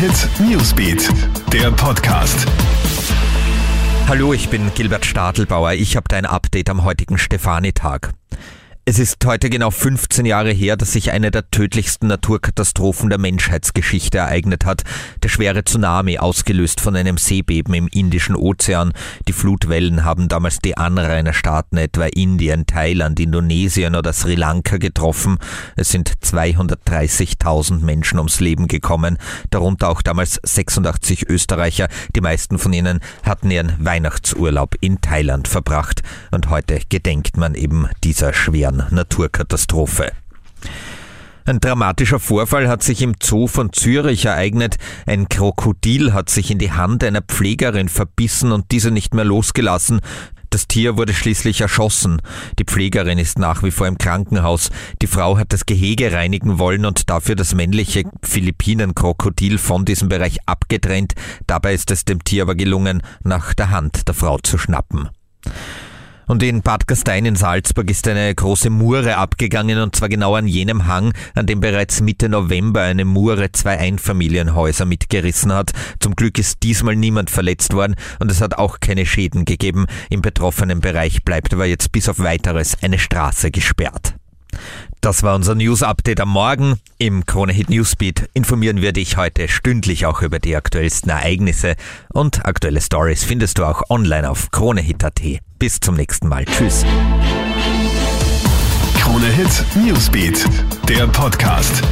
Hit Newsbeat, der Podcast. Hallo, ich bin Gilbert Stadelbauer. Ich habe dein Update am heutigen Stefanitag. Es ist heute genau 15 Jahre her, dass sich eine der tödlichsten Naturkatastrophen der Menschheitsgeschichte ereignet hat. Der schwere Tsunami, ausgelöst von einem Seebeben im Indischen Ozean. Die Flutwellen haben damals die Anrainerstaaten etwa Indien, Thailand, Indonesien oder Sri Lanka getroffen. Es sind 230.000 Menschen ums Leben gekommen, darunter auch damals 86 Österreicher. Die meisten von ihnen hatten ihren Weihnachtsurlaub in Thailand verbracht. Und heute gedenkt man eben dieser schweren Naturkatastrophe. Ein dramatischer Vorfall hat sich im Zoo von Zürich ereignet. Ein Krokodil hat sich in die Hand einer Pflegerin verbissen und diese nicht mehr losgelassen. Das Tier wurde schließlich erschossen. Die Pflegerin ist nach wie vor im Krankenhaus. Die Frau hat das Gehege reinigen wollen und dafür das männliche Philippinenkrokodil von diesem Bereich abgetrennt. Dabei ist es dem Tier aber gelungen, nach der Hand der Frau zu schnappen. Und in Bad Gastein in Salzburg ist eine große Mure abgegangen und zwar genau an jenem Hang, an dem bereits Mitte November eine Mure zwei Einfamilienhäuser mitgerissen hat. Zum Glück ist diesmal niemand verletzt worden und es hat auch keine Schäden gegeben. Im betroffenen Bereich bleibt aber jetzt bis auf weiteres eine Straße gesperrt. Das war unser News-Update am Morgen. Im Kronehit Newsbeat informieren wir dich heute stündlich auch über die aktuellsten Ereignisse und aktuelle Stories findest du auch online auf kronehit.at. Bis zum nächsten Mal. Tschüss. Kronehit Newsbeat, der Podcast.